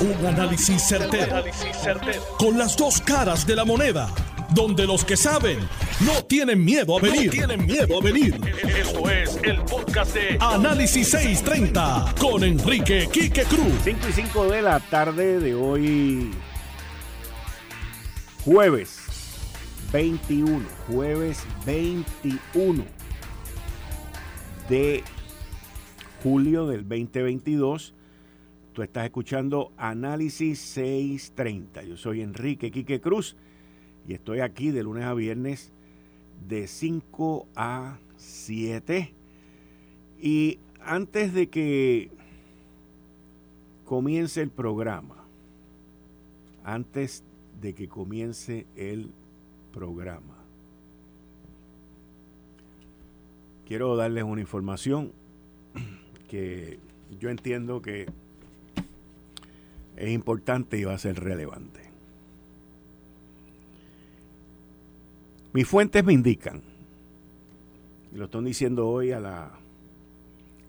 Un análisis certero, Con las dos caras de la moneda. Donde los que saben no tienen miedo a venir. tienen miedo a venir. Esto es el podcast de Análisis 630 con Enrique Quique Cruz. 5 y 5 de la tarde de hoy. Jueves 21. Jueves 21 de julio del 2022. Estás escuchando Análisis 630. Yo soy Enrique Quique Cruz y estoy aquí de lunes a viernes de 5 a 7. Y antes de que comience el programa, antes de que comience el programa, quiero darles una información que yo entiendo que es importante y va a ser relevante. Mis fuentes me indican, y lo están diciendo hoy a las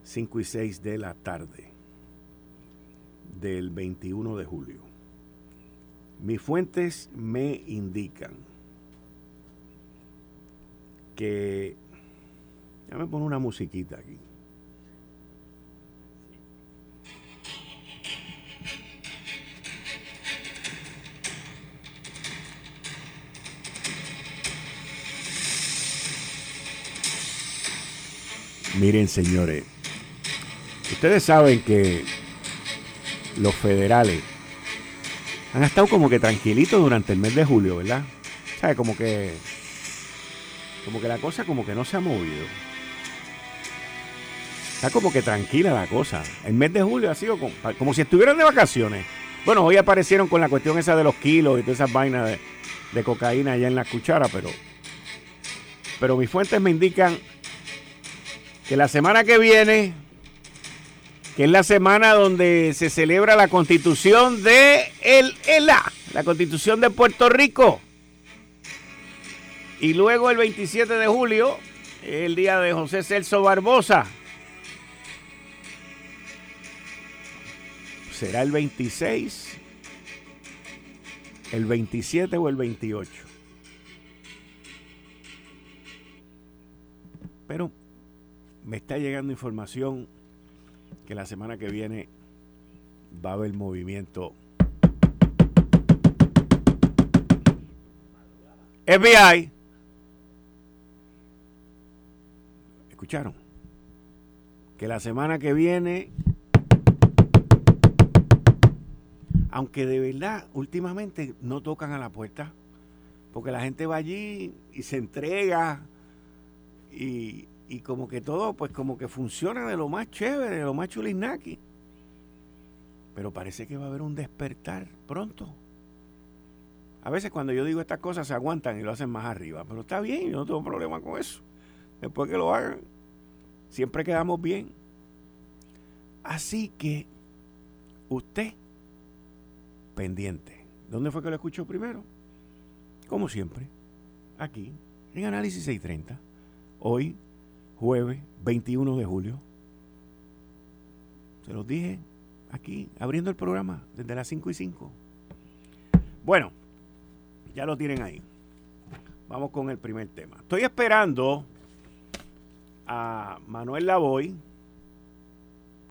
5 y 6 de la tarde del 21 de julio. Mis fuentes me indican que... Ya me pongo una musiquita aquí. Miren, señores, ustedes saben que los federales han estado como que tranquilitos durante el mes de julio, ¿verdad? ¿Sabe? Como que como que la cosa como que no se ha movido. Está como que tranquila la cosa. El mes de julio ha sido como, como si estuvieran de vacaciones. Bueno, hoy aparecieron con la cuestión esa de los kilos y todas esas vainas de, de cocaína allá en la cuchara, pero pero mis fuentes me indican que la semana que viene, que es la semana donde se celebra la constitución de el ELA, la constitución de Puerto Rico. Y luego el 27 de julio, el día de José Celso Barbosa. ¿Será el 26, el 27 o el 28? Pero me está llegando información que la semana que viene va a haber movimiento. FBI. ¿Escucharon? Que la semana que viene, aunque de verdad últimamente no tocan a la puerta, porque la gente va allí y se entrega y, y como que todo, pues como que funciona de lo más chévere, de lo más chulinaki. Pero parece que va a haber un despertar pronto. A veces cuando yo digo estas cosas se aguantan y lo hacen más arriba, pero está bien, yo no tengo problema con eso. Después que lo hagan, siempre quedamos bien. Así que usted, pendiente. ¿Dónde fue que lo escuchó primero? Como siempre, aquí, en Análisis 630. Hoy, jueves 21 de julio. Se los dije aquí, abriendo el programa desde las 5 y 5. Bueno, ya lo tienen ahí. Vamos con el primer tema. Estoy esperando a Manuel Lavoy.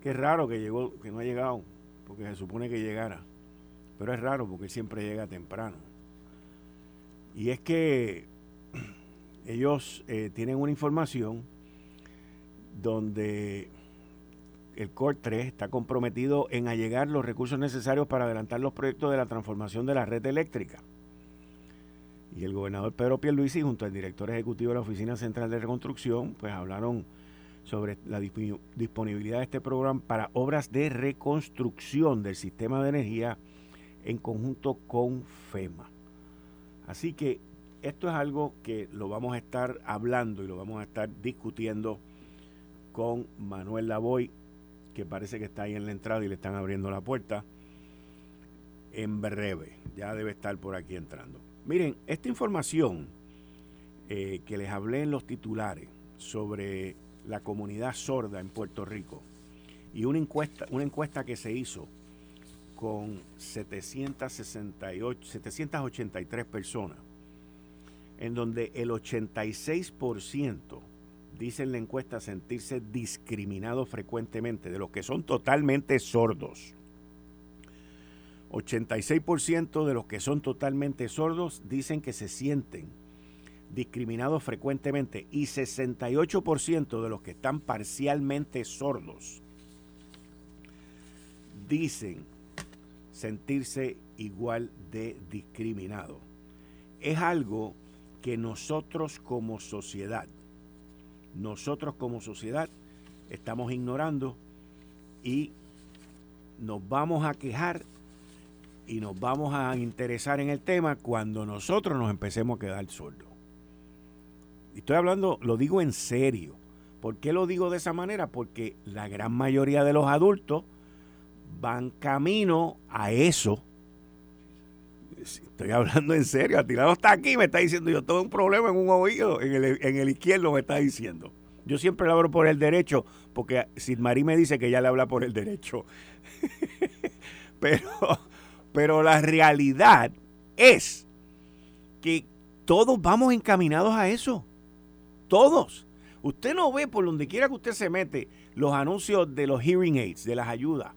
Qué raro que llegó, que no ha llegado, porque se supone que llegara. Pero es raro porque siempre llega temprano. Y es que ellos eh, tienen una información donde el COR 3 está comprometido en allegar los recursos necesarios para adelantar los proyectos de la transformación de la red eléctrica. Y el gobernador Pedro Pierluisi junto al director ejecutivo de la Oficina Central de Reconstrucción, pues hablaron sobre la disponibilidad de este programa para obras de reconstrucción del sistema de energía en conjunto con FEMA. Así que esto es algo que lo vamos a estar hablando y lo vamos a estar discutiendo con Manuel Lavoy, que parece que está ahí en la entrada y le están abriendo la puerta. En breve, ya debe estar por aquí entrando. Miren, esta información eh, que les hablé en los titulares sobre la comunidad sorda en Puerto Rico y una encuesta, una encuesta que se hizo con 768, 783 personas, en donde el 86% dice en la encuesta sentirse discriminado frecuentemente, de los que son totalmente sordos. 86% de los que son totalmente sordos dicen que se sienten discriminados frecuentemente y 68% de los que están parcialmente sordos dicen sentirse igual de discriminado. Es algo que nosotros como sociedad, nosotros como sociedad estamos ignorando y nos vamos a quejar y nos vamos a interesar en el tema cuando nosotros nos empecemos a quedar sordos. Estoy hablando, lo digo en serio. ¿Por qué lo digo de esa manera? Porque la gran mayoría de los adultos van camino a eso. Estoy hablando en serio. Atilano está aquí, me está diciendo, yo tengo un problema en un oído, en el, en el izquierdo me está diciendo. Yo siempre le hablo por el derecho, porque Sidmarí me dice que ella le habla por el derecho. pero, pero la realidad es que todos vamos encaminados a eso. Todos. Usted no ve por donde quiera que usted se mete los anuncios de los hearing aids, de las ayudas.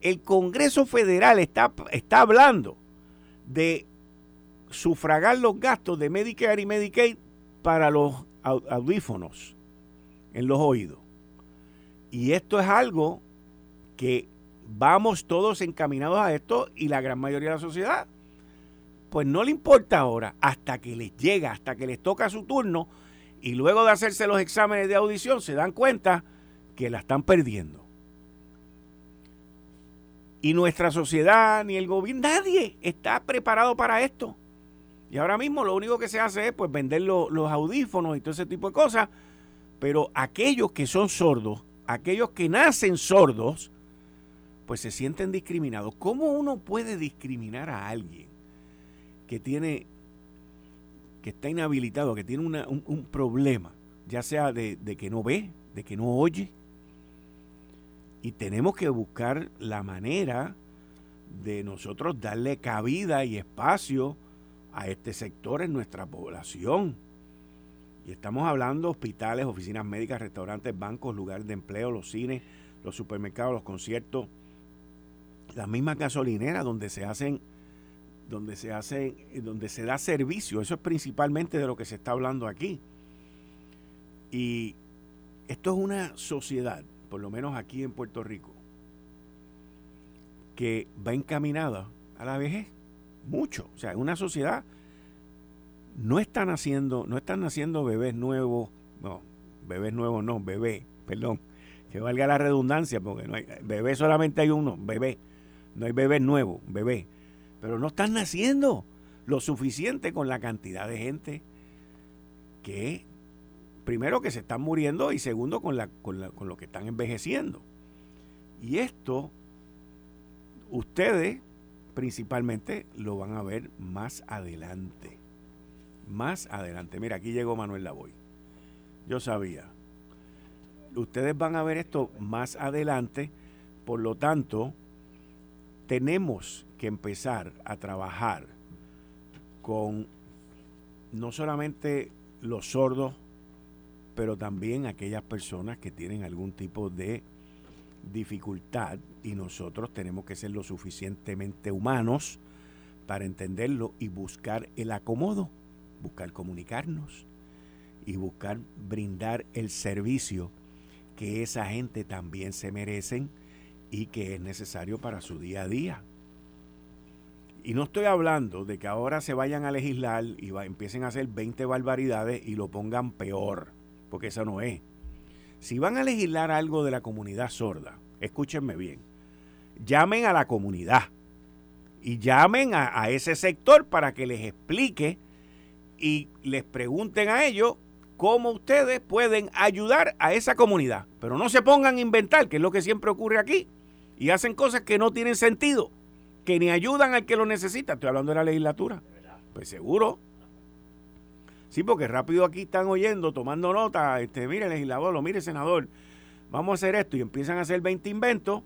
El Congreso Federal está, está hablando de sufragar los gastos de Medicare y Medicaid para los audífonos en los oídos. Y esto es algo que vamos todos encaminados a esto y la gran mayoría de la sociedad, pues no le importa ahora hasta que les llega, hasta que les toca su turno y luego de hacerse los exámenes de audición se dan cuenta que la están perdiendo. Y nuestra sociedad, ni el gobierno, nadie está preparado para esto. Y ahora mismo lo único que se hace es pues vender los audífonos y todo ese tipo de cosas. Pero aquellos que son sordos, aquellos que nacen sordos, pues se sienten discriminados. ¿Cómo uno puede discriminar a alguien que tiene que está inhabilitado, que tiene un, problema, ya sea de, que no ve, de que no oye. Y tenemos que buscar la manera de nosotros darle cabida y espacio a este sector en nuestra población. Y estamos hablando hospitales, oficinas médicas, restaurantes, bancos, lugares de empleo, los cines, los supermercados, los conciertos, las mismas gasolineras donde se hacen donde se hace, donde se da servicio. Eso es principalmente de lo que se está hablando aquí. Y esto es una sociedad, por lo menos aquí en Puerto Rico, que va encaminada a la vejez. Mucho. O sea, una sociedad no están haciendo, no están naciendo bebés nuevos, no, bebés nuevos no, bebé, perdón, que valga la redundancia, porque no hay, bebé solamente hay uno, bebé, no hay bebés nuevos, bebé pero no están naciendo lo suficiente con la cantidad de gente que, primero, que se están muriendo y segundo, con, la, con, lo que están envejeciendo. Y esto, ustedes principalmente lo van a ver más adelante. Más adelante. Mira, aquí llegó Manuel Lavoy. Yo sabía. Ustedes van a ver esto más adelante. Por lo tanto, tenemos que empezar a trabajar con no solamente los sordos, pero también aquellas personas que tienen algún tipo de dificultad y nosotros tenemos que ser lo suficientemente humanos para entenderlo y buscar el acomodo, buscar comunicarnos y buscar brindar el servicio que esa gente también se merecen y que es necesario para su día a día. Y no estoy hablando de que ahora se vayan a legislar y empiecen a hacer 20 barbaridades y lo pongan peor, porque eso no es. Si van a legislar algo de la comunidad sorda, escúchenme bien, llamen a la comunidad y llamen a, a ese sector para que les explique y les pregunten a ellos cómo ustedes pueden ayudar a esa comunidad. Pero no se pongan a inventar, que es lo que siempre ocurre aquí, y hacen cosas que no tienen sentido que ni ayudan al que lo necesita. Estoy hablando de la legislatura. Pues seguro. Sí, porque rápido aquí están oyendo, tomando nota, este, mire legislador, lo mire senador, vamos a hacer esto y empiezan a hacer 20 inventos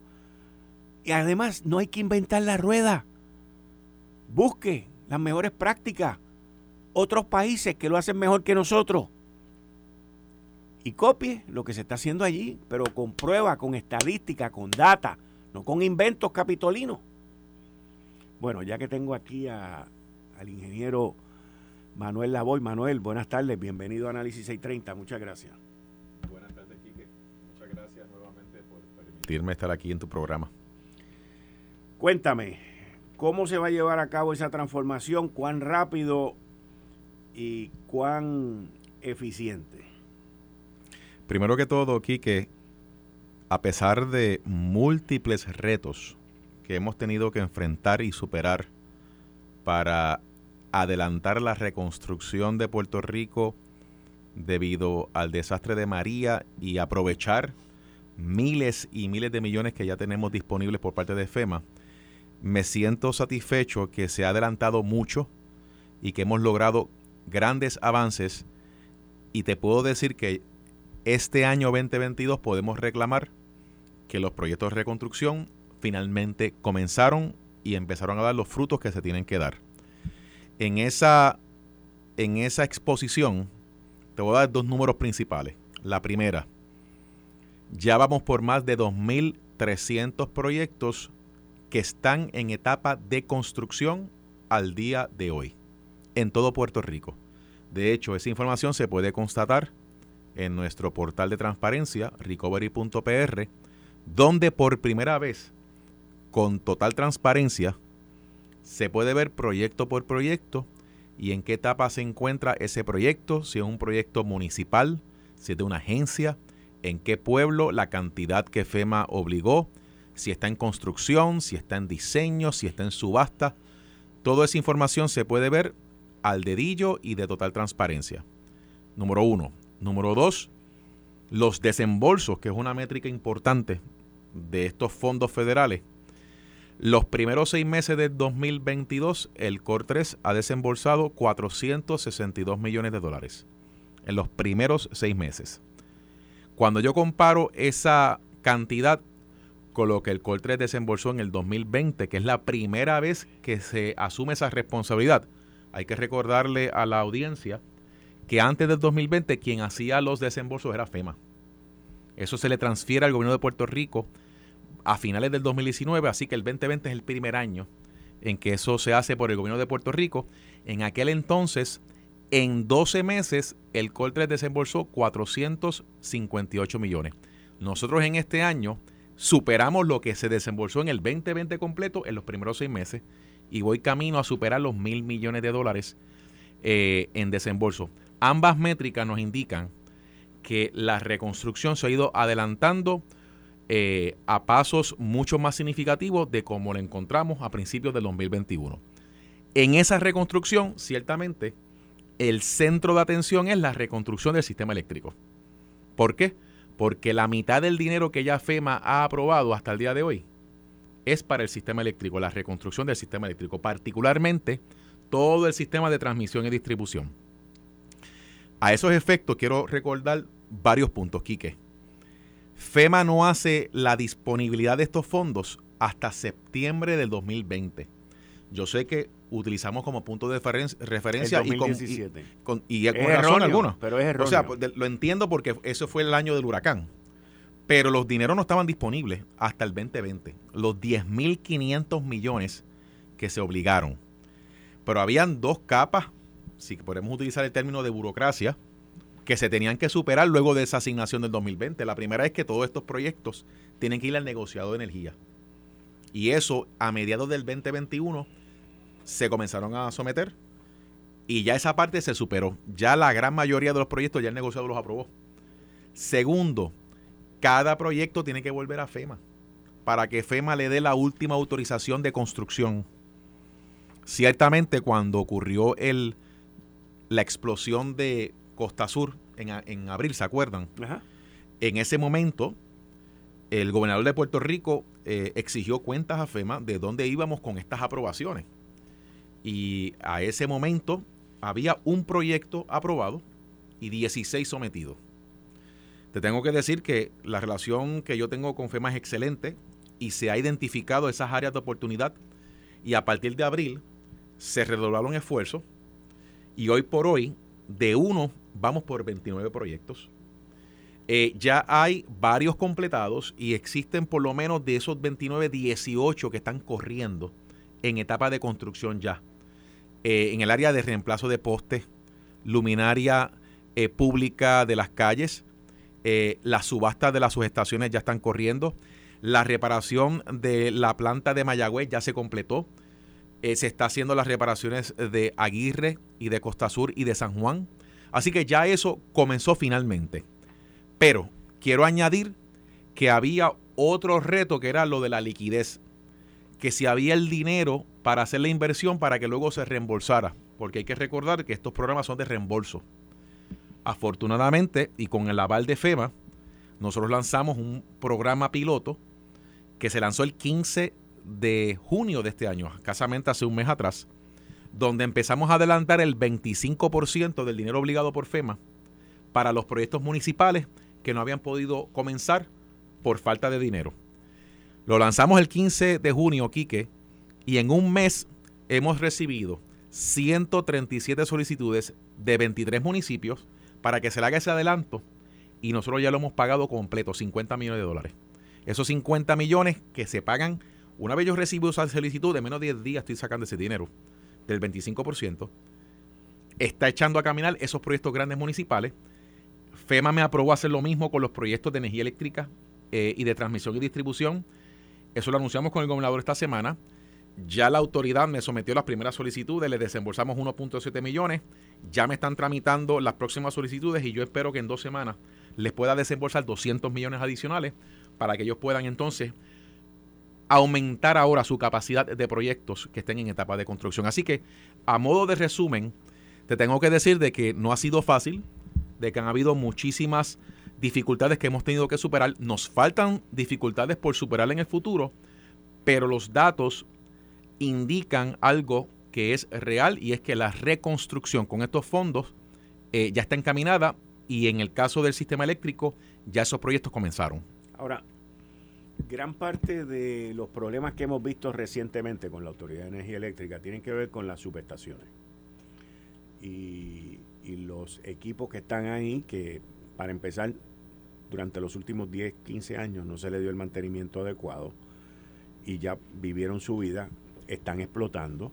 Y además no hay que inventar la rueda. Busque las mejores prácticas. Otros países que lo hacen mejor que nosotros. Y copie lo que se está haciendo allí, pero con prueba, con estadística, con data, no con inventos capitolinos. Bueno, ya que tengo aquí al ingeniero Manuel Lavoy. Manuel, buenas tardes, bienvenido a Análisis 630, muchas gracias. Buenas tardes, Quique. Muchas gracias nuevamente por permitirme estar aquí en tu programa. Cuéntame, ¿cómo se va a llevar a cabo esa transformación? ¿Cuán rápido y cuán eficiente? Primero que todo, Quique, a pesar de múltiples retos que hemos tenido que enfrentar y superar para adelantar la reconstrucción de Puerto Rico debido al desastre de María y aprovechar miles y miles de millones que ya tenemos disponibles por parte de FEMA, me siento satisfecho que se ha adelantado mucho y que hemos logrado grandes avances y te puedo decir que este año 2022 podemos reclamar que los proyectos de reconstrucción finalmente comenzaron y empezaron a dar los frutos que se tienen que dar. En esa, en esa exposición te voy a dar dos números principales. La primera, ya vamos por más de 2.300 proyectos que están en etapa de construcción al día de hoy, en todo Puerto Rico. De hecho, esa información se puede constatar en nuestro portal de transparencia, recovery.pr, donde por primera vez, con total transparencia, se puede ver proyecto por proyecto y en qué etapa se encuentra ese proyecto, si es un proyecto municipal, si es de una agencia, en qué pueblo, la cantidad que FEMA obligó, si está en construcción, si está en diseño, si está en subasta. Toda esa información se puede ver al dedillo y de total transparencia. Número uno. Número dos, los desembolsos, que es una métrica importante de estos fondos federales. Los primeros seis meses del 2022, el COR 3 ha desembolsado 462 millones de dólares. En los primeros seis meses. Cuando yo comparo esa cantidad con lo que el COR 3 desembolsó en el 2020, que es la primera vez que se asume esa responsabilidad, hay que recordarle a la audiencia que antes del 2020 quien hacía los desembolsos era FEMA. Eso se le transfiere al gobierno de Puerto Rico a finales del 2019, así que el 2020 es el primer año en que eso se hace por el gobierno de Puerto Rico. En aquel entonces, en 12 meses, el COL 3 desembolsó 458 millones. Nosotros en este año superamos lo que se desembolsó en el 2020 completo en los primeros seis meses y voy camino a superar los mil millones de dólares eh, en desembolso. Ambas métricas nos indican que la reconstrucción se ha ido adelantando eh, a pasos mucho más significativos de como lo encontramos a principios del 2021. En esa reconstrucción, ciertamente, el centro de atención es la reconstrucción del sistema eléctrico. ¿Por qué? Porque la mitad del dinero que ya FEMA ha aprobado hasta el día de hoy es para el sistema eléctrico, la reconstrucción del sistema eléctrico, particularmente todo el sistema de transmisión y distribución. A esos efectos quiero recordar varios puntos, Quique. FEMA no hace la disponibilidad de estos fondos hasta septiembre del 2020. Yo sé que utilizamos como punto de referencia y con, y, razón alguna. Pero es erróneo. O sea, pues, lo entiendo porque eso fue el año del huracán. Pero los dineros no estaban disponibles hasta el 2020. Los 10.500 millones que se obligaron. Pero habían dos capas, si podemos utilizar el término de burocracia, que se tenían que superar luego de esa asignación del 2020. La primera es que todos estos proyectos tienen que ir al negociado de energía. Y eso a mediados del 2021 se comenzaron a someter y ya esa parte se superó. Ya la gran mayoría de los proyectos ya el negociado los aprobó. Segundo, cada proyecto tiene que volver a FEMA para que FEMA le dé la última autorización de construcción. Ciertamente cuando ocurrió el, la explosión de Costa Sur en, abril, ¿se acuerdan? En ese momento, el gobernador de Puerto Rico eh, exigió cuentas a FEMA de dónde íbamos con estas aprobaciones. Y a ese momento había un proyecto aprobado y 16 sometidos. Te tengo que decir que la relación que yo tengo con FEMA es excelente. y se ha identificado esas áreas de oportunidad y a partir de abril se redoblaron esfuerzos y hoy por hoy de uno vamos por 29 proyectos. Eh, ya hay varios completados y existen por lo menos de esos 29, 18 que están corriendo en etapa de construcción ya. Eh, en el área de reemplazo de postes, luminaria eh, pública de las calles, las subastas de las subestaciones ya están corriendo, la reparación de la planta de Mayagüez ya se completó, se está haciendo las reparaciones de Aguirre y de Costa Sur y de San Juan. Así que ya eso comenzó finalmente. Pero quiero añadir que había otro reto que era lo de la liquidez. Que si había el dinero para hacer la inversión para que luego se reembolsara. Porque hay que recordar que estos programas son de reembolso. Afortunadamente, y con el aval de FEMA, nosotros lanzamos un programa piloto que se lanzó el 15 de junio de este año, escasamente hace un mes atrás, donde empezamos a adelantar el 25% del dinero obligado por FEMA para los proyectos municipales que no habían podido comenzar por falta de dinero. Lo lanzamos el 15 de junio, Quique, y en un mes hemos recibido 137 solicitudes de 23 municipios para que se le haga ese adelanto y nosotros ya lo hemos pagado completo, 50 millones de dólares. Esos 50 millones que se pagan, una vez yo recibo esa solicitud, de menos de 10 días estoy sacando ese dinero, del 25%, está echando a caminar esos proyectos grandes municipales FEMA me aprobó hacer lo mismo con los proyectos de energía eléctrica eh, y de transmisión y distribución. Eso lo anunciamos con el gobernador esta semana. Ya la autoridad me sometió las primeras solicitudes, le desembolsamos 1.7 millones. Ya me están tramitando las próximas solicitudes y yo espero que en dos semanas les pueda desembolsar 200 millones adicionales para que ellos puedan entonces aumentar ahora su capacidad de proyectos que estén en etapa de construcción. Así que, a modo de resumen, te tengo que decir de que no ha sido fácil de que han habido muchísimas dificultades que hemos tenido que superar. Nos faltan dificultades por superar en el futuro, pero los datos indican algo que es real y es que la reconstrucción con estos fondos eh, ya está encaminada y en el caso del sistema eléctrico ya esos proyectos comenzaron. Ahora, gran parte de los problemas que hemos visto recientemente con la Autoridad de Energía Eléctrica tienen que ver con las subestaciones. Y los equipos que están ahí, que para empezar, durante los últimos 10, 15 años no se le dio el mantenimiento adecuado y ya vivieron su vida, están explotando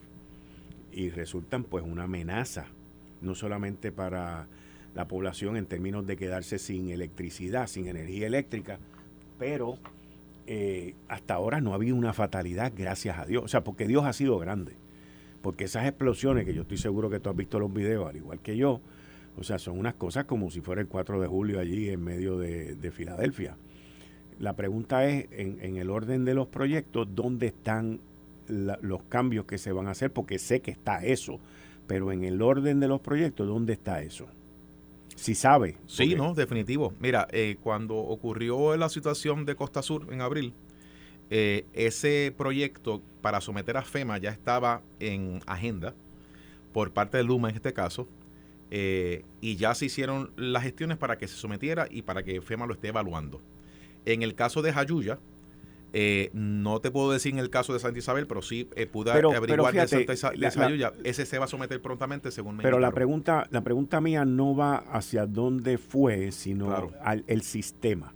y resultan pues una amenaza, no solamente para la población en términos de quedarse sin electricidad, sin energía eléctrica, pero eh, hasta ahora no ha habido una fatalidad, gracias a Dios. O sea, porque Dios ha sido grande. Porque esas explosiones, que yo estoy seguro que tú has visto los videos, al igual que yo, o sea, son unas cosas como si fuera el 4 de julio allí en medio de, Filadelfia. La pregunta es, en, el orden de los proyectos, ¿dónde están los cambios que se van a hacer? Porque sé que está eso, pero en el orden de los proyectos, ¿dónde está eso? Si sabe. Sí, no, definitivo. Mira, eh, cuando ocurrió la situación de Costa Sur en abril, eh, ese proyecto para someter a FEMA ya estaba en agenda por parte de Luma en este caso, eh, y ya se hicieron las gestiones para que se sometiera y para que FEMA lo esté evaluando. En el caso de Jayuya, eh, no te puedo decir en el caso de Santa Isabel, pero sí pude averiguar de Santa Isabel, ese se va a someter prontamente según me Pero la pregunta, la pregunta mía no va hacia dónde fue, sino al el sistema.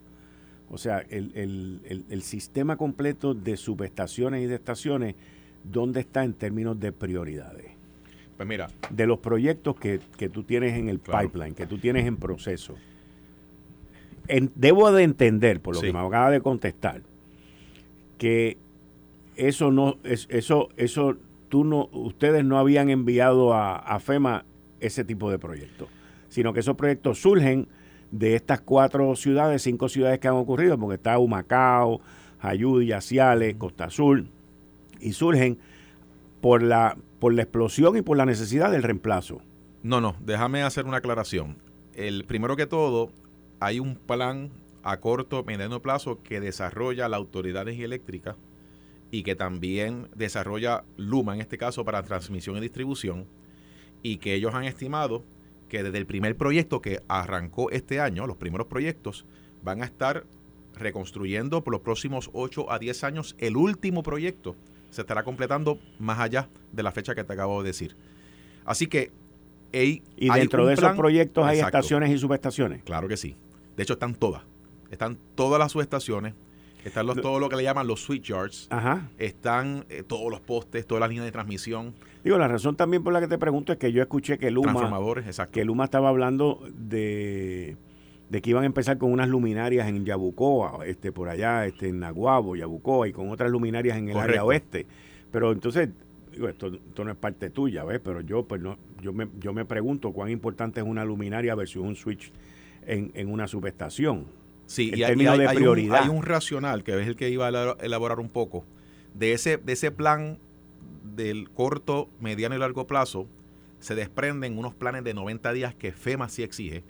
O sea, el, sistema completo de subestaciones y de estaciones, ¿dónde está en términos de prioridades? Pues mira. De los proyectos que, tú tienes en el pipeline, que tú tienes en proceso. debo de entender, por lo que me acaba de contestar, que eso no, es, eso, eso, tú no, ustedes no habían enviado a, a FEMA ese tipo de proyectos, sino que esos proyectos surgen de estas cuatro ciudades, cinco ciudades que han ocurrido, porque está Humacao, Ayudi, Ciales, Costa Azul, y surgen por la, por la explosión y por la necesidad del reemplazo. No, no, déjame hacer una aclaración. El primero que todo, hay un plan a corto, mediano plazo que desarrolla la Autoridad de Energía Eléctrica y que también desarrolla Luma, en este caso, para transmisión y distribución, y que ellos han estimado que desde el primer proyecto que arrancó este año, los primeros proyectos, van a estar reconstruyendo por los próximos 8 a 10 años. El último proyecto se estará completando más allá de la fecha que te acabo de decir. Así que... y dentro de esos proyectos hay estaciones y subestaciones. Claro que sí. De hecho, están todas. Están todas las subestaciones. Están los, todo lo que le llaman los switch yards. Ajá. Están eh, todos los postes, todas las líneas de transmisión. Digo, la razón también por la que te pregunto es que yo escuché que Luma. Transformadores, exacto. Que Luma estaba hablando de, de que iban a empezar con unas luminarias en Yabucoa, este, por allá, este, en Naguabo, Yabucoa, y con otras luminarias en el área oeste. Pero entonces, digo, esto, esto, no es parte tuya, ¿ves? Pero yo, pues no, yo me, yo me pregunto cuán importante es una luminaria versus un switch en, en una subestación. Sí, y hay, Un, hay un racional que es el que iba a elaborar un poco de ese, de ese plan del corto, mediano y largo plazo. Se desprenden unos planes de 90 días que FEMA sí exige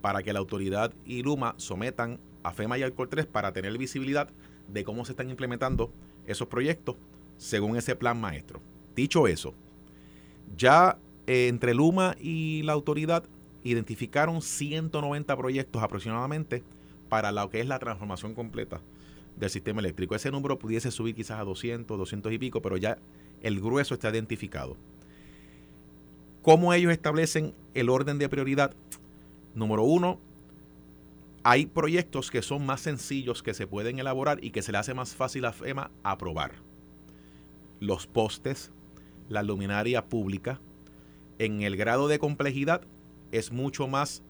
para que la autoridad y Luma sometan a FEMA y Alcor 3 para tener visibilidad de cómo se están implementando esos proyectos según ese plan maestro. Dicho eso, ya eh, entre Luma y la autoridad identificaron 190 proyectos aproximadamente para lo que es la transformación completa del sistema eléctrico. Ese número pudiese subir quizás a 200, 200 y pico, pero ya el grueso está identificado. ¿Cómo ellos establecen el orden de prioridad? Número uno, hay proyectos que son más sencillos que se pueden elaborar y que se le hace más fácil a FEMA aprobar. Los postes, la luminaria pública, en el grado de complejidad es mucho más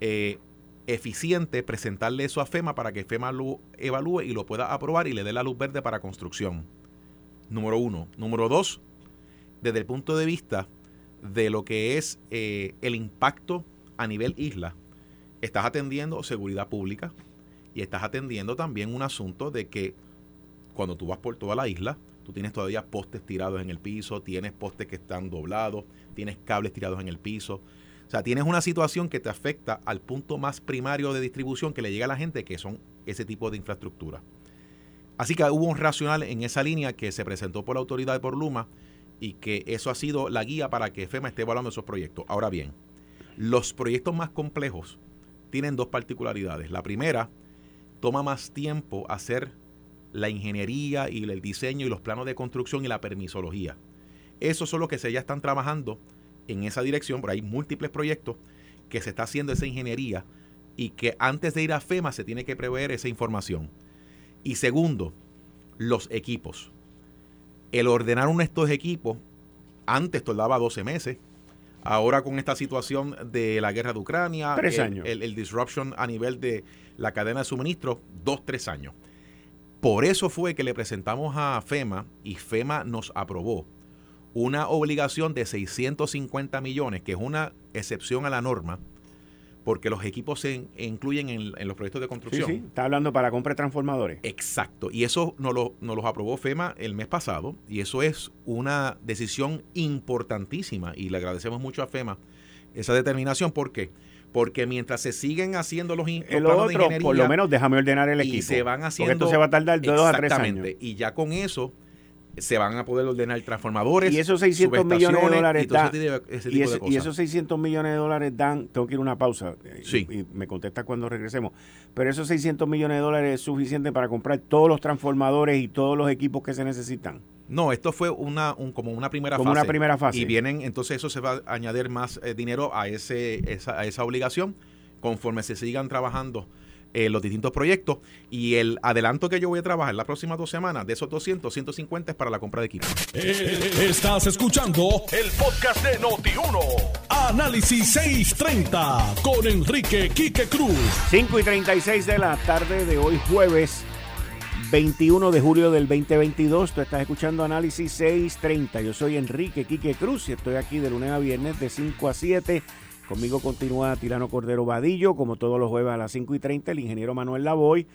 eh, eficiente presentarle eso a FEMA para que FEMA lo evalúe y lo pueda aprobar y le dé la luz verde para construcción. Número uno. Número dos, desde el punto de vista de lo que es eh, el impacto a nivel isla, estás atendiendo seguridad pública y estás atendiendo también un asunto de que cuando tú vas por toda la isla, tú tienes todavía postes tirados en el piso, tienes postes que están doblados, tienes cables tirados en el piso, o sea, tienes una situación que te afecta al punto más primario de distribución que le llega a la gente, que son ese tipo de infraestructura. Así que hubo un racional en esa línea que se presentó por la autoridad de por Luma y que eso ha sido la guía para que FEMA esté evaluando esos proyectos. Ahora bien, los proyectos más complejos tienen dos particularidades. La primera, toma más tiempo hacer la ingeniería y el diseño y los planos de construcción y la permisología. Eso son los que se ya están trabajando en esa dirección, pero hay múltiples proyectos que se está haciendo esa ingeniería y que antes de ir a FEMA se tiene que prever esa información. Y segundo, los equipos. El ordenar uno de estos equipos, antes tardaba 12 meses, ahora con esta situación de la guerra de Ucrania, el, El, disruption a nivel de la cadena de suministro, dos, tres años. Por eso fue que le presentamos a FEMA y FEMA nos aprobó una obligación de 650 millones, que es una excepción a la norma, porque los equipos se incluyen en, los proyectos de construcción. Sí, sí, está hablando para compra de transformadores. Exacto, y eso nos lo, nos los aprobó FEMA el mes pasado, y eso es una decisión importantísima, y le agradecemos mucho a FEMA esa determinación, ¿por qué? Porque mientras se siguen haciendo los, el otro, por lo menos déjame ordenar el equipo. Y se van haciendo... esto se va a tardar dos a tres años. Y ya con eso se van a poder ordenar transformadores. Y esos 600 millones de dólares dan. Y, esos 600 millones de dólares dan. Tengo que ir a una pausa. Eh, sí. Y, me contesta cuando regresemos. Pero esos 600 millones de dólares es suficiente para comprar todos los transformadores y todos los equipos que se necesitan. No, esto fue una como una primera como fase. una primera fase. Y vienen, entonces eso se va a añadir más eh, dinero a ese a esa obligación conforme se sigan trabajando eh, los distintos proyectos. Y el adelanto que yo voy a trabajar las próximas dos semanas, de esos 200, 150 es para la compra de equipo. Eh, estás escuchando el podcast de Noti1. Análisis 630 con Enrique Quique Cruz. 5 y 36 de la tarde de hoy, jueves 21 de julio del 2022. Tú estás escuchando Análisis 630. Yo soy Enrique Quique Cruz y estoy aquí de lunes a viernes de 5 a 7 Conmigo continúa Tirano Cordero Vadillo, como todos los jueves a las 5 y 30, el ingeniero Manuel Lavoy.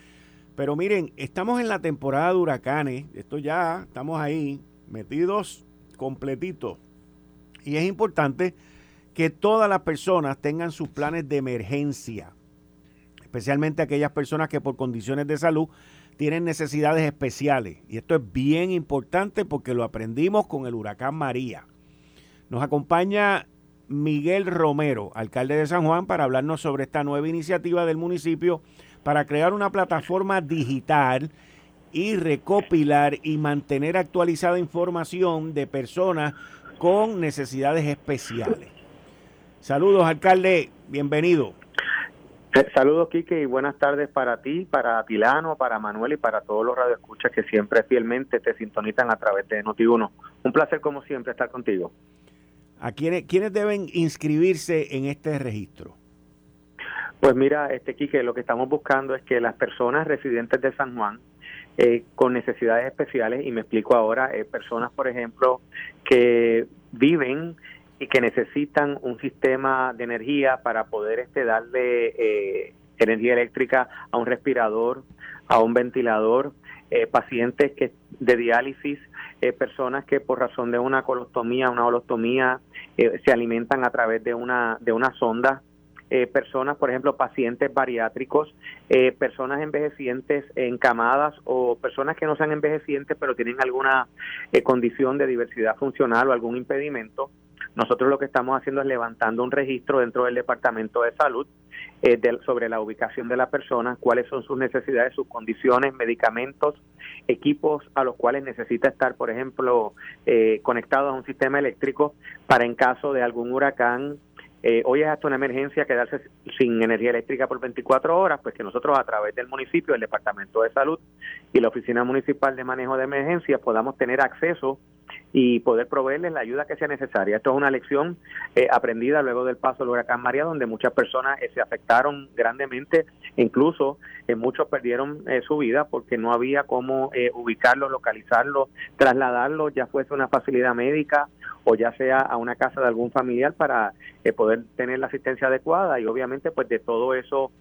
Pero miren, estamos en la temporada de huracanes, esto ya, estamos ahí, metidos completitos. Y es importante que todas las personas tengan sus planes de emergencia, especialmente aquellas personas que por condiciones de salud tienen necesidades especiales. Y esto es bien importante porque lo aprendimos con el huracán María. Nos acompaña Miguel Romero, alcalde de San Juan, para hablarnos sobre esta nueva iniciativa del municipio para crear una plataforma digital y recopilar y mantener actualizada información de personas con necesidades especiales. Saludos, alcalde, bienvenido. Eh, saludos, Quique, y buenas tardes para ti, para Tilano, para Manuel y para todos los radioescuchas que siempre fielmente te sintonizan a través de Noti1. Un placer, como siempre, estar contigo. ¿A quiénes, quiénes deben inscribirse en este registro? Pues mira, este Quique, lo que estamos buscando es que las personas residentes de San Juan eh, con necesidades especiales, y me explico ahora, eh, personas, por ejemplo, que viven y que necesitan un sistema de energía para poder este darle eh, energía eléctrica a un respirador, a un ventilador, eh, pacientes que de diálisis, eh, personas que por razón de una colostomía, una holostomía, se alimentan a través de una de una sonda, personas, por ejemplo, pacientes bariátricos, personas envejecientes encamadas o personas que no sean envejecientes pero tienen alguna condición de diversidad funcional o algún impedimento nosotros lo que estamos haciendo es levantando un registro dentro del Departamento de Salud eh, sobre la ubicación de la persona, cuáles son sus necesidades, sus condiciones, medicamentos, equipos a los cuales necesita estar, por ejemplo, eh, conectado a un sistema eléctrico para en caso de algún huracán, eh, hoy es hasta una emergencia quedarse sin energía eléctrica por 24 horas, pues que nosotros a través del municipio, el Departamento de Salud y la Oficina Municipal de Manejo de Emergencias podamos tener acceso y poder proveerles la ayuda que sea necesaria. Esto es una lección eh, aprendida luego del paso del huracán María, donde muchas personas eh, se afectaron grandemente, incluso muchos perdieron su vida porque no había cómo ubicarlos, localizarlos, trasladarlos, ya fuese una facilidad médica o ya sea a una casa de algún familiar para eh, poder tener la asistencia adecuada y obviamente pues de todo eso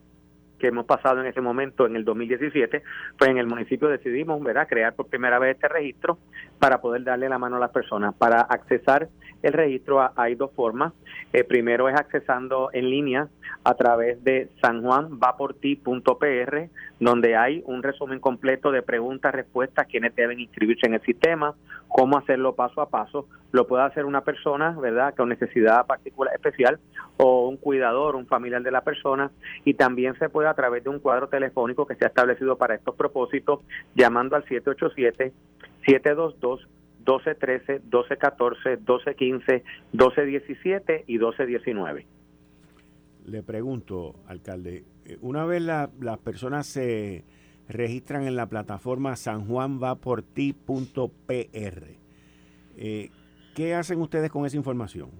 que hemos pasado en ese momento en el 2017, pues en el municipio decidimos ¿verdad? crear por primera vez este registro para poder darle la mano a las personas. Para accesar el registro hay dos formas. Eh, primero es accesando en línea a través de sanjuanvaporti.pr, donde hay un resumen completo de preguntas, respuestas, quiénes deben inscribirse en el sistema, cómo hacerlo paso a paso. Lo puede hacer una persona, ¿verdad?, con necesidad particular especial o un cuidador, un familiar de la persona, y también se puede a través de un cuadro telefónico que se ha establecido para estos propósitos, llamando al 787 722 1213, 1214, 1215, 1217 y 1219. Le pregunto, alcalde, eh, una vez las personas se registran en la plataforma sanjuanvaporti.pr, eh, ¿qué hacen ustedes con esa información?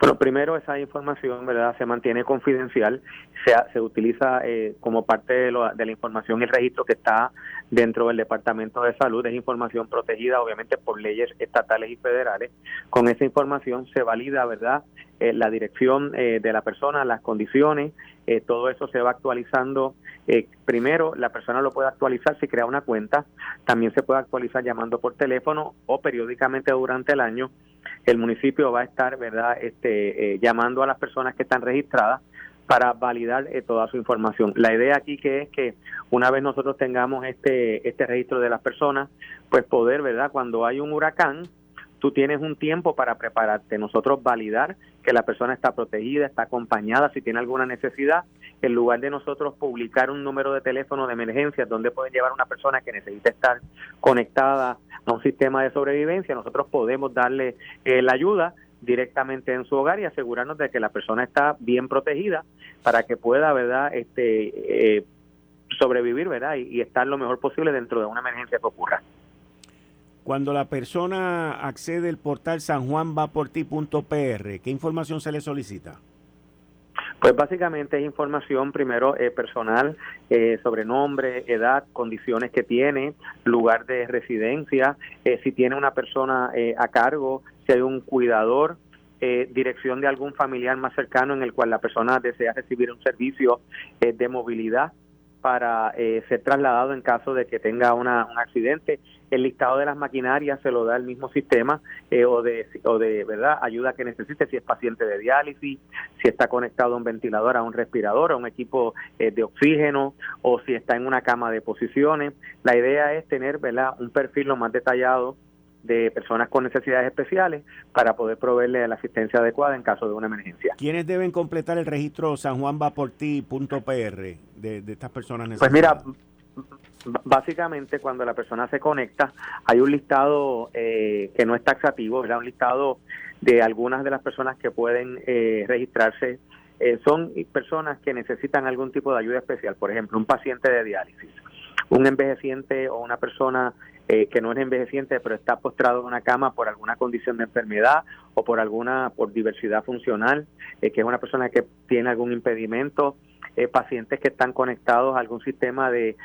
Bueno, primero esa información, ¿verdad? Se mantiene confidencial, se, se utiliza eh, como parte de, de, la información el registro que está dentro del Departamento de Salud, es información protegida obviamente por leyes estatales y federales. Con esa información se valida, ¿verdad? Eh, la dirección eh, de la persona, las condiciones, todo eso se va actualizando. primero, la persona lo puede actualizar si crea una cuenta, también se puede actualizar llamando por teléfono o periódicamente durante el año el municipio va a estar, ¿verdad?, este, eh, llamando a las personas que están registradas para validar eh, toda su información. La idea aquí que es que una vez nosotros tengamos este este registro de las personas, pues poder, ¿verdad? Cuando hay un huracán, tú tienes un tiempo para prepararte. Nosotros validar que la persona está protegida, está acompañada, si tiene alguna necesidad, en lugar de nosotros publicar un número de teléfono de emergencia donde pueden llevar a una persona que necesita estar conectada a un sistema de sobrevivencia, nosotros podemos darle eh, la ayuda directamente en su hogar y asegurarnos de que la persona está bien protegida para que pueda, ¿verdad?, este eh, sobrevivir, ¿verdad?, y, y estar lo mejor posible dentro de una emergencia que ocurra. Cuando la persona accede al portal sanjuanvaporti.pr, ¿qué información se le solicita? Pues básicamente es información primero eh, personal eh, sobre nombre, edad, condiciones que tiene, lugar de residencia, eh, si tiene una persona a cargo, si hay un cuidador, dirección de algún familiar más cercano en el cual la persona desea recibir un servicio de movilidad para eh, ser trasladado en caso de que tenga una, un accidente. El listado de las maquinarias se lo da el mismo sistema eh, o, de, o de verdad ayuda que necesite si es paciente de diálisis, si está conectado a un ventilador, a un respirador, a un equipo eh, de oxígeno o si está en una cama de posiciones. La idea es tener ¿verdad? un perfil lo más detallado de personas con necesidades especiales para poder proveerle la asistencia adecuada en caso de una emergencia. ¿Quiénes deben completar el registro San Juan va por ti de, de estas personas necesitadas? Pues mira, básicamente cuando la persona se conecta hay un listado eh, que no es taxativo, es un listado de algunas de las personas que pueden eh, registrarse. Eh, son personas que necesitan algún tipo de ayuda especial, por ejemplo, un paciente de diálisis, un envejeciente o una persona eh, que no es envejeciente pero está postrado en una cama por alguna condición de enfermedad o por alguna por diversidad funcional, eh, que es una persona que tiene algún impedimento, eh, pacientes que están conectados a algún sistema de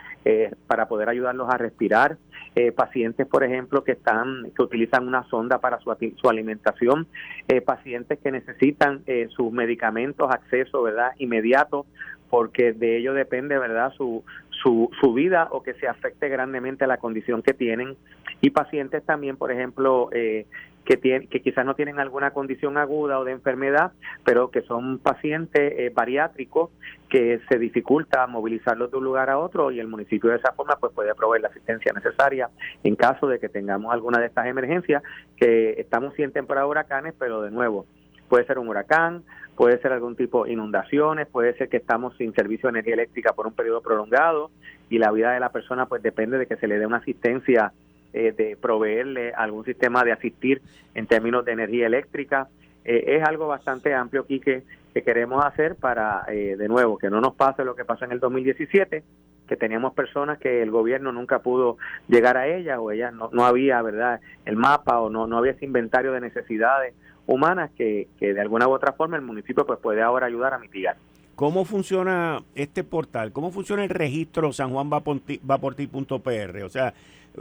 para poder ayudarlos a respirar, pacientes por ejemplo que están que utilizan una sonda para su, su alimentación, pacientes que necesitan sus medicamentos acceso verdad inmediato porque de ello depende, ¿verdad?, su, su, su vida o que se afecte grandemente a la condición que tienen. Y pacientes también, por ejemplo, eh, que, tienen, que quizás no tienen alguna condición aguda o de enfermedad, pero que son pacientes eh, bariátricos que se dificulta movilizarlos de un lugar a otro y el municipio de esa forma pues puede proveer la asistencia necesaria. En caso de que tengamos alguna de estas emergencias, que estamos sí en temporada de huracanes, pero de nuevo, puede ser un huracán, puede ser algún tipo de inundaciones, puede ser que estamos sin servicio de energía eléctrica por un periodo prolongado y la vida de la persona pues depende de que se le dé una asistencia eh, de proveerle algún sistema de asistir en términos de energía eléctrica. Eh, es algo bastante amplio aquí que, que queremos hacer para, eh, de nuevo, que no nos pase lo que pasó en el 2017, que teníamos personas que el gobierno nunca pudo llegar a ellas o ellas no, no había, ¿verdad?, el mapa o no, no había ese inventario de necesidades humanas que, que de alguna u otra forma el municipio pues puede ahora ayudar a mitigar. ¿Cómo funciona este portal? ¿Cómo funciona el registro San Juan PR? O sea,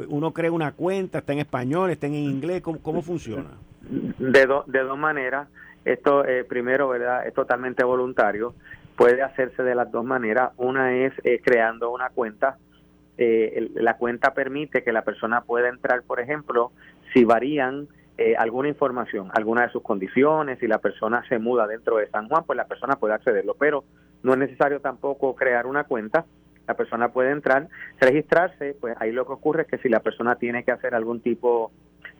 uno crea una cuenta, está en español, está en inglés, ¿cómo, funciona? De, de dos maneras. Esto, eh, primero, ¿verdad? Es totalmente voluntario. Puede hacerse de las dos maneras. Una es eh, creando una cuenta. Eh, la cuenta permite que la persona pueda entrar, por ejemplo, si varían eh, alguna información, alguna de sus condiciones, si la persona se muda dentro de San Juan, pues la persona puede accederlo, pero no es necesario tampoco crear una cuenta, la persona puede entrar, registrarse, pues ahí lo que ocurre es que si la persona tiene que hacer algún tipo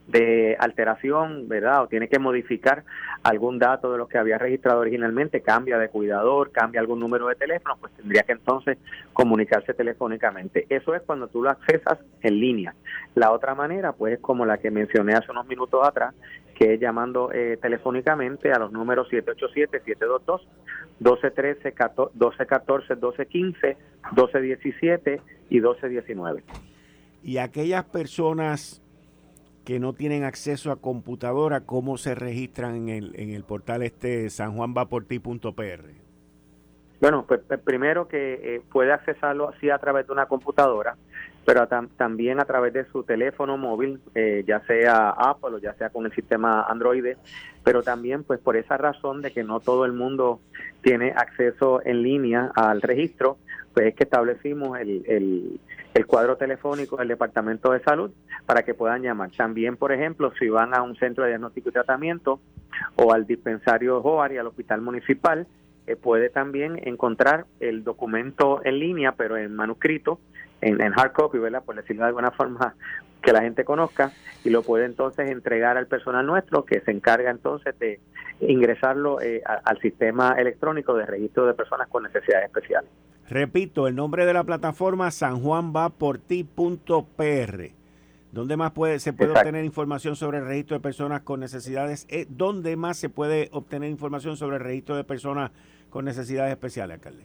de alteración, ¿verdad? O tiene que modificar algún dato de lo que había registrado originalmente, cambia de cuidador, cambia algún número de teléfono, pues tendría que entonces comunicarse telefónicamente. Eso es cuando tú lo accesas en línea. La otra manera, pues es como la que mencioné hace unos minutos atrás, que es llamando eh, telefónicamente a los números 787-722, 1213, 1214, 1215, 1217 y 1219. Y aquellas personas que no tienen acceso a computadora, ¿cómo se registran en el, en el portal este sanjuanvaporti.pr? Bueno, pues, pues primero que eh, puede accesarlo así a través de una computadora, pero también a través de su teléfono móvil, eh, ya sea Apple o ya sea con el sistema Android, pero también pues por esa razón de que no todo el mundo tiene acceso en línea al registro, pues es que establecimos el, el, cuadro telefónico del Departamento de Salud para que puedan llamar. También, por ejemplo, si van a un centro de diagnóstico y tratamiento o al dispensario y al hospital municipal, eh, puede también encontrar el documento en línea, pero en manuscrito, en, hard copy, ¿verdad? Por decirlo de alguna forma que la gente conozca, y lo puede entonces entregar al personal nuestro que se encarga entonces de ingresarlo eh, al sistema electrónico de registro de personas con necesidades especiales. Repito, el nombre de la plataforma sanjuanvaporti.pr. ¿Dónde más puede, se puede obtener información sobre el registro de personas con necesidades? Eh, ¿Dónde más se puede obtener información sobre el registro de personas con necesidades especiales, alcalde?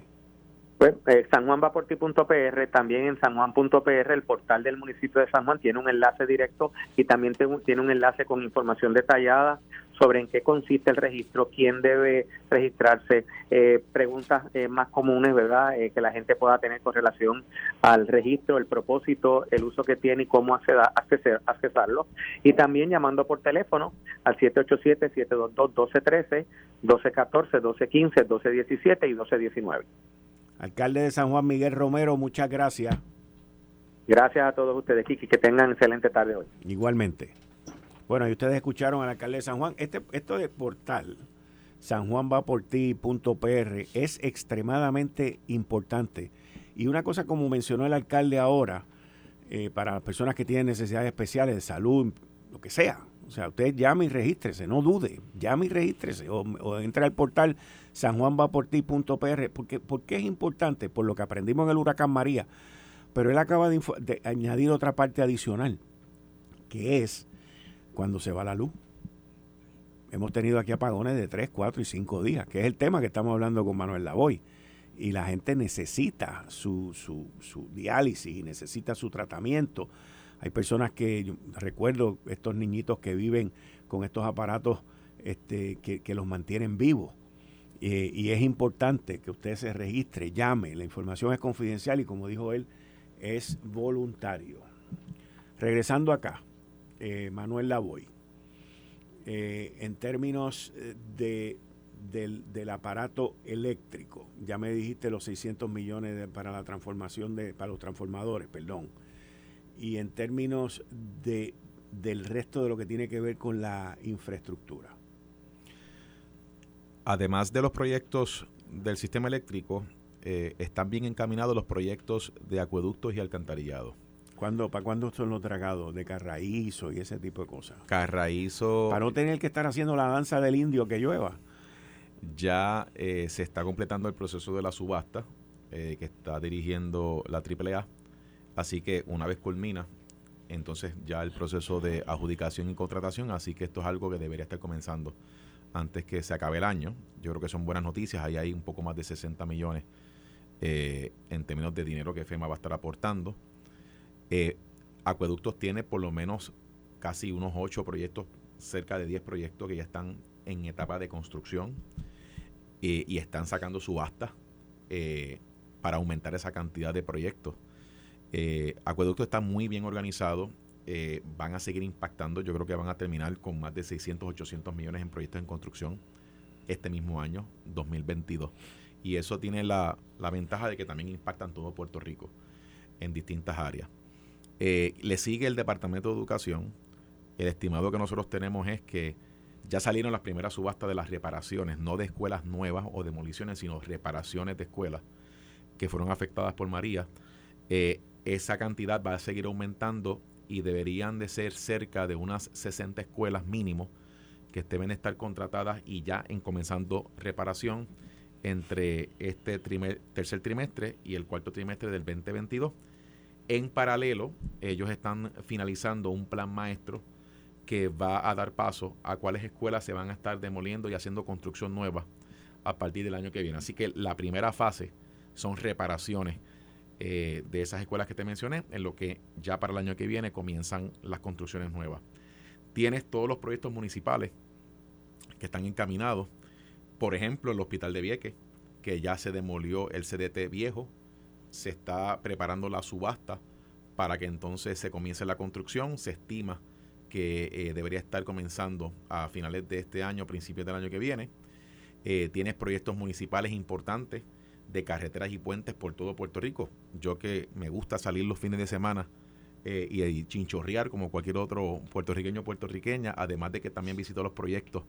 Pues eh, sanjuanvaporti.pr, también en sanjuan.pr, el portal del municipio de San Juan tiene un enlace directo y también tiene un enlace con información detallada sobre en qué consiste el registro, quién debe registrarse, eh, preguntas eh, más comunes, ¿verdad?, eh, que la gente pueda tener con relación al registro, el propósito, el uso que tiene y cómo acceder, accesarlo. Y también llamando por teléfono al 787-722-1213, 1214, 1215, 1217 y 1219. Alcalde de San Juan Miguel Romero, muchas gracias. Gracias a todos ustedes, Kiki. Que tengan excelente tarde hoy. Igualmente. Bueno, y ustedes escucharon al alcalde de San Juan. Este, esto de portal, sanjuanvaporti.pr, es extremadamente importante. Y una cosa como mencionó el alcalde ahora, eh, para las personas que tienen necesidades especiales de salud, lo que sea. O sea, usted llame y regístrese, no dude, llame y regístrese o, o entre al portal sanjuanvaporti.pr. Porque, ¿Por qué es importante? Por lo que aprendimos en el huracán María. Pero él acaba de, añadir otra parte adicional, que es cuando se va la luz. Hemos tenido aquí apagones de 3, 4 y 5 días, que es el tema que estamos hablando con Manuel Lavoy. Y la gente necesita su, su, su diálisis y necesita su tratamiento hay personas que, recuerdo estos niñitos que viven con estos aparatos este, que, los mantienen vivos. Eh, y es importante que usted se registre, llame. La información es confidencial y como dijo él, es voluntario. Regresando acá, eh, Manuel Lavoy, eh, en términos de, del, aparato eléctrico, ya me dijiste los 600 millones para la transformación de, para los transformadores, perdón y en términos de, del resto de lo que tiene que ver con la infraestructura. Además de los proyectos del sistema eléctrico, eh, están bien encaminados los proyectos de acueductos y alcantarillado. ¿Cuándo, ¿Para cuándo son los dragados? De carraízo y ese tipo de cosas. Carraízo. Para no tener que estar haciendo la danza del indio que llueva. Ya eh, se está completando el proceso de la subasta eh, que está dirigiendo la AAA Así que una vez culmina, entonces ya el proceso de adjudicación y contratación, así que esto es algo que debería estar comenzando antes que se acabe el año. Yo creo que son buenas noticias, ahí hay un poco más de 60 millones eh, en términos de dinero que FEMA va a estar aportando. Eh, Acueductos tiene por lo menos casi unos 8 proyectos, cerca de 10 proyectos que ya están en etapa de construcción eh, y están sacando subasta para aumentar esa cantidad de proyectos. Acueducto está muy bien organizado. Eh, van a seguir impactando. Yo creo que van a terminar con más de 600, 800 millones en proyectos en construcción este mismo año, 2022. Y eso tiene la, ventaja de que también impactan todo Puerto Rico en distintas áreas. Eh, le sigue el Departamento de Educación. El estimado que nosotros tenemos es que ya salieron las primeras subastas de las reparaciones, no de escuelas nuevas o demoliciones, sino reparaciones de escuelas que fueron afectadas por María. Eh, esa cantidad va a seguir aumentando y deberían de ser cerca de unas 60 escuelas mínimo que deben estar contratadas y ya en comenzando reparación entre este tercer trimestre y el cuarto trimestre del 2022. En paralelo, ellos están finalizando un plan maestro que va a dar paso a cuáles escuelas se van a estar demoliendo y haciendo construcción nueva a partir del año que viene. Así que la primera fase son reparaciones eh, de esas escuelas que te mencioné, en lo que ya para el año que viene comienzan las construcciones nuevas. Tienes todos los proyectos municipales que están encaminados. Por ejemplo, el Hospital de Vieques, que ya se demolió el CDT viejo, se está preparando la subasta para que entonces se comience la construcción. Se estima que eh, debería estar comenzando a finales de este año, principios del año que viene. Eh, tienes proyectos municipales importantes de carreteras y puentes por todo Puerto Rico. Yo que me gusta salir los fines de semana eh, y, chinchorrear como cualquier otro puertorriqueño o puertorriqueña, además de que también visito los proyectos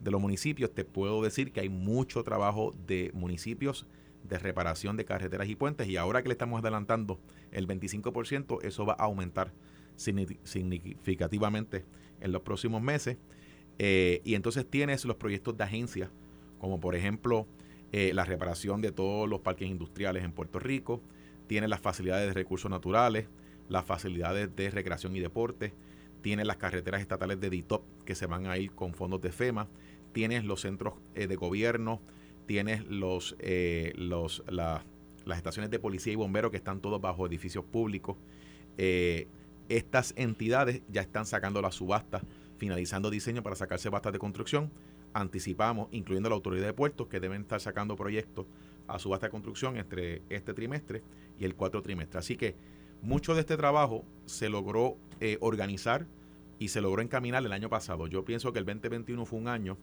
de los municipios, te puedo decir que hay mucho trabajo de municipios de reparación de carreteras y puentes y ahora que le estamos adelantando el 25%, eso va a aumentar significativamente en los próximos meses. Eh, y entonces tienes los proyectos de agencias, como por ejemplo eh, la reparación de todos los parques industriales en Puerto Rico, tiene las facilidades de recursos naturales, las facilidades de recreación y deporte, tiene las carreteras estatales de DITOP que se van a ir con fondos de FEMA, tienes los centros eh, de gobierno, tienes los, eh, los, las estaciones de policía y bomberos que están todos bajo edificios públicos. estas entidades ya están sacando la subasta, finalizando diseño para sacar subastas de construcción anticipamos, incluyendo la autoridad de puertos, que deben estar sacando proyectos a subasta de construcción entre este trimestre y el cuarto trimestre. Así que mucho de este trabajo se logró eh, organizar y se logró encaminar el año pasado. Yo pienso que el 2021 fue un año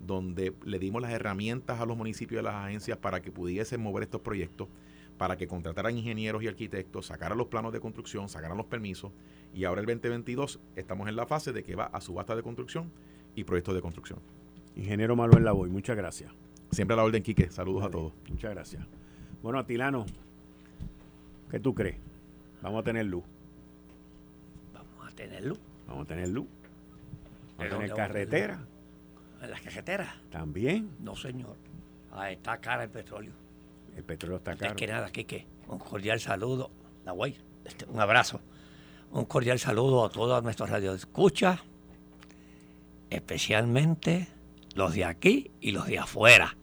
donde le dimos las herramientas a los municipios y a las agencias para que pudiesen mover estos proyectos, para que contrataran ingenieros y arquitectos, sacaran los planos de construcción, sacaran los permisos, y ahora el 2022 estamos en la fase de que va a subasta de construcción y proyectos de construcción. Ingeniero Manuel Lavoy, muchas gracias. Siempre a la orden, Quique. Saludos a todos. Muchas gracias. Bueno, Atilano, ¿qué tú crees? ¿Vamos a tener luz? Vamos a tener luz. Vamos a tener luz. En la carretera. ¿En las carreteras? También. No, señor. Ahí está cara el petróleo. El petróleo está caro. Es que nada, Kike, un cordial saludo. La guay, este, un abrazo. Un cordial saludo a todos nuestros radioescuchas, especialmente los de aquí y los de afuera,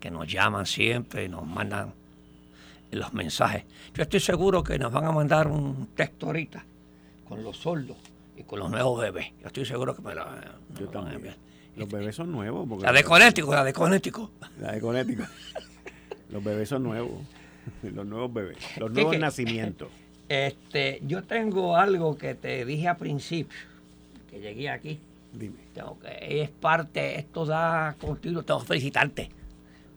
que nos llaman siempre y nos mandan los mensajes. Yo estoy seguro que nos van a mandar un texto ahorita con los soldos y con los nuevos bebés. Yo estoy seguro que me lo, Yo también. Los bebés son nuevos. la de Conético, la de Conético. La de Conético. los bebés son nuevos. Los nuevos bebés. Los nuevos nacimientos. Este, yo tengo algo que te dije al principio, que llegué aquí. Dime. Tengo que, es parte, esto da continuo. Tengo que felicitarte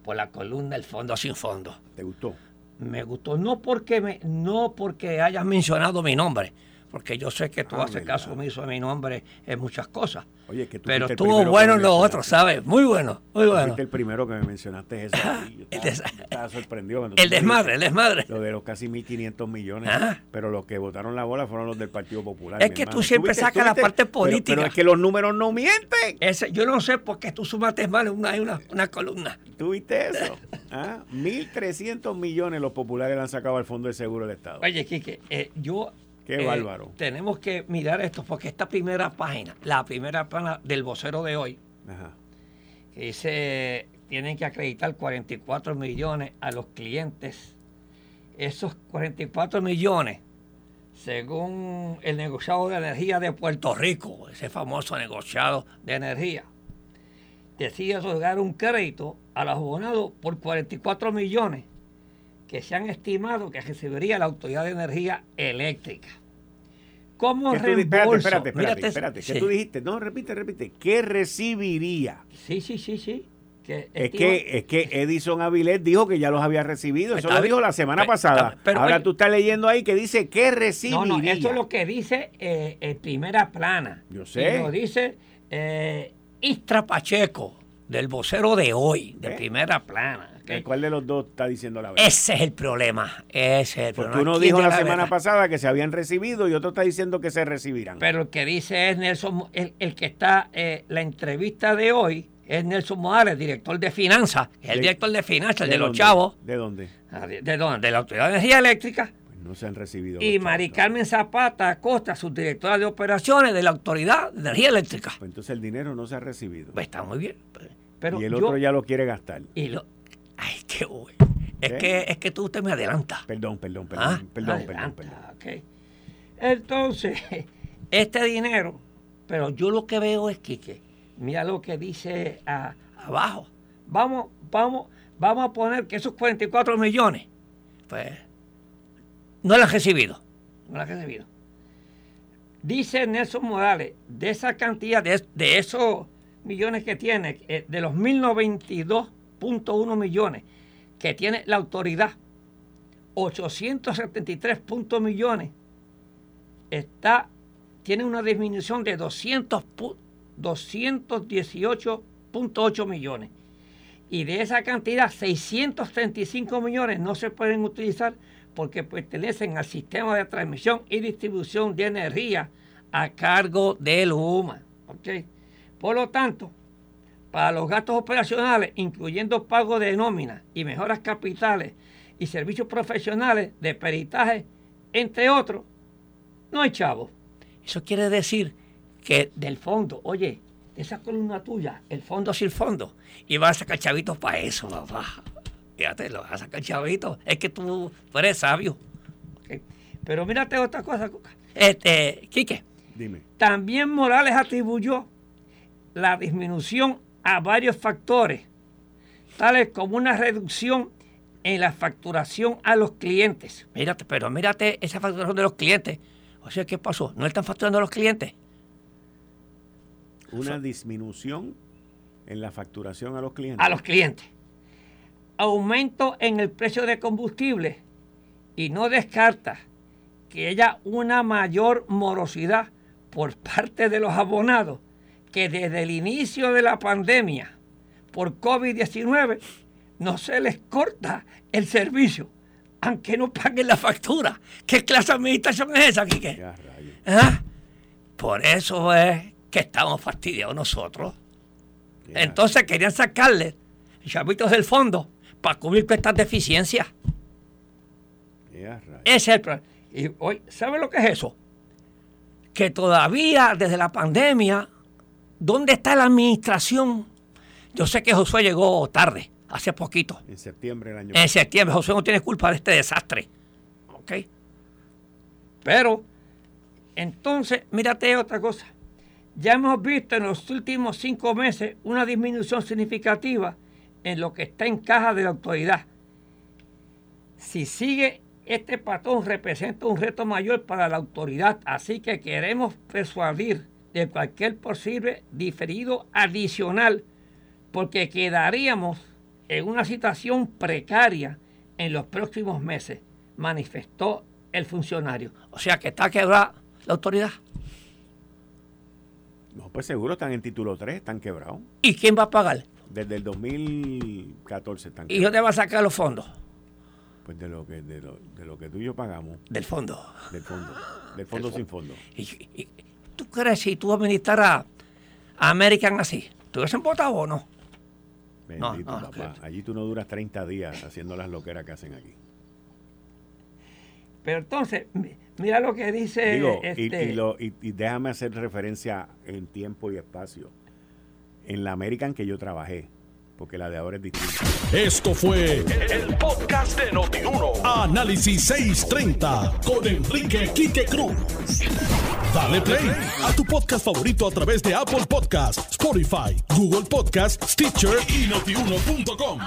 por la columna El Fondo Sin Fondo. ¿Te gustó? Me gustó, no porque, me, no porque hayas mencionado mi nombre, porque yo sé que tú ah, haces caso omiso a mi nombre en muchas cosas. Oye, que tú Pero estuvo bueno en lo otro, ¿sabes? Muy bueno, muy bueno. Fuiste el primero que me mencionaste eso. Yo estaba, sorprendido. El desmadre, el desmadre. Lo de los casi 1.500 millones. Ah. Pero los que votaron la bola fueron los del Partido Popular. Es que tú siempre sacas la parte política. Pero, es que los números no mienten. Ese, yo no sé por qué tú sumaste mal una, una, una columna. ¿Tuviste eso? ¿Ah? 1.300 millones los populares le han sacado al Fondo de Seguro del Estado. Oye, Quique, eh, yo Qué eh, bárbaro. Tenemos que mirar esto porque esta primera página, la primera página del vocero de hoy, que dice, tienen que acreditar 44 millones a los clientes. Esos 44 millones, según el negociado de energía de Puerto Rico, ese famoso negociado de energía, decide otorgar un crédito a los abonados por 44 millones que se han estimado que recibiría la Autoridad de Energía Eléctrica. ¿Cómo reembolso? Espérate, espérate, espérate. ¿Qué tú dijiste? No, repite, repite. ¿Qué recibiría? Sí, sí, sí, sí. es, que, es que Edison Avilés dijo que ya los había recibido. Eso lo dijo la semana pasada. Ahora tú estás leyendo ahí que dice que recibiría. No, no, eso es lo que dice eh, en primera plana. Yo sé. lo dice eh, Istra Pacheco, del vocero de hoy, de primera plana. ¿Cuál de los dos está diciendo la verdad? Ese es el problema. Ese es el Porque uno dijo la, semana pasada que se habían recibido y otro está diciendo que se recibirán. Pero el que dice es Nelson, el, que está, eh, la entrevista de hoy es Nelson Morales, director de finanzas, el director de finanzas, el de, los chavos. ¿De dónde? Ah, ¿De, dónde? De la Autoridad de Energía Eléctrica. Pues no se han recibido. Y Mari Carmen Zapata Acosta, subdirectora de operaciones de la Autoridad de Energía Eléctrica. Pues entonces el dinero no se ha recibido. Pues está muy bien. y el otro ya lo quiere gastar. Y lo, Es que, es que tú te me adelantas. Perdón, perdón, perdón. Ah, perdón, perdón, Entonces, este dinero, pero yo lo que veo es que, mira lo que dice abajo. Vamos, vamos, vamos a poner que esos 44 millones, pues, no lo han recibido. No lo han recibido. Dice Nelson Morales, de esa cantidad, de, de esos millones que tiene, eh, de los 1092 1 millones que tiene la autoridad, 873 millones, está, tiene una disminución de 200, 218.8 millones. Y de esa cantidad, 635 millones no se pueden utilizar porque pertenecen al sistema de transmisión y distribución de energía a cargo del UMA. Por lo tanto, para los gastos operacionales, incluyendo pago de nómina y mejoras capitales y servicios profesionales de peritaje, entre otros, no hay chavo. Eso quiere decir que del fondo, oye, de esa columna tuya, el fondo el fondo, y vas a sacar chavitos para eso, papá. Fíjate, lo vas a sacar chavitos. Es que tú, eres sabio. Pero mírate otra cosa, este, Quique. Dime. También Morales atribuyó la disminución a varios factores, tales como una reducción en la facturación a los clientes. Mírate, pero mírate esa facturación de los clientes. O sea, ¿qué pasó? ¿No están facturando a los clientes? Una disminución en la facturación a los clientes. A los clientes. Aumento en el precio de combustible y no descarta que haya una mayor morosidad por parte de los abonados que desde el inicio de la pandemia por COVID-19 no se les corta el servicio, aunque no paguen la factura. ¿Qué clase de administración es esa, Quique? ¿Ah? Por eso es que estamos fastidiados nosotros. Entonces querían sacarle chavitos del fondo para cubrir todas estas deficiencias. Ese es el problema. Y hoy, ¿sabe lo que es eso? Que todavía desde la pandemia, ¿dónde está la administración? Yo sé que Josué llegó tarde, hace poquito. En septiembre del año En septiembre, Josué no tiene culpa de este desastre. ¿Ok? Pero, entonces, mírate otra cosa. Ya hemos visto en los últimos cinco meses una disminución significativa en lo que está en caja de la autoridad. Si sigue este patrón representa un reto mayor para la autoridad, así que queremos persuadir de cualquier posible diferido adicional, porque quedaríamos en una situación precaria en los próximos meses, manifestó el funcionario. O sea que está quebrada la autoridad. No, pues seguro están en título 3, están quebrados. ¿Y quién va a pagar? Desde el 2014 están quebrados. ¿Y dónde va a sacar los fondos? Pues de lo que, de lo, de lo que tú y yo pagamos. Del fondo. Del fondo. Del fondo sin fondo. ¿Y, tú crees si tú administraras a American así? ¿Tú hubieses votado o no? Bendito, papá. Allí tú no duras 30 días haciendo las loqueras que hacen aquí. Pero entonces, mira lo que dice. Digo, este... y, y, déjame hacer referencia en tiempo y espacio. En la American que yo trabajé, porque la de ahora es distinta. Esto fue el, podcast de Notiuno. Análisis 630 con Enrique Quique Cruz. Dale play a tu podcast favorito a través de Apple Podcasts, Spotify, Google Podcasts, Stitcher y notiuno.com.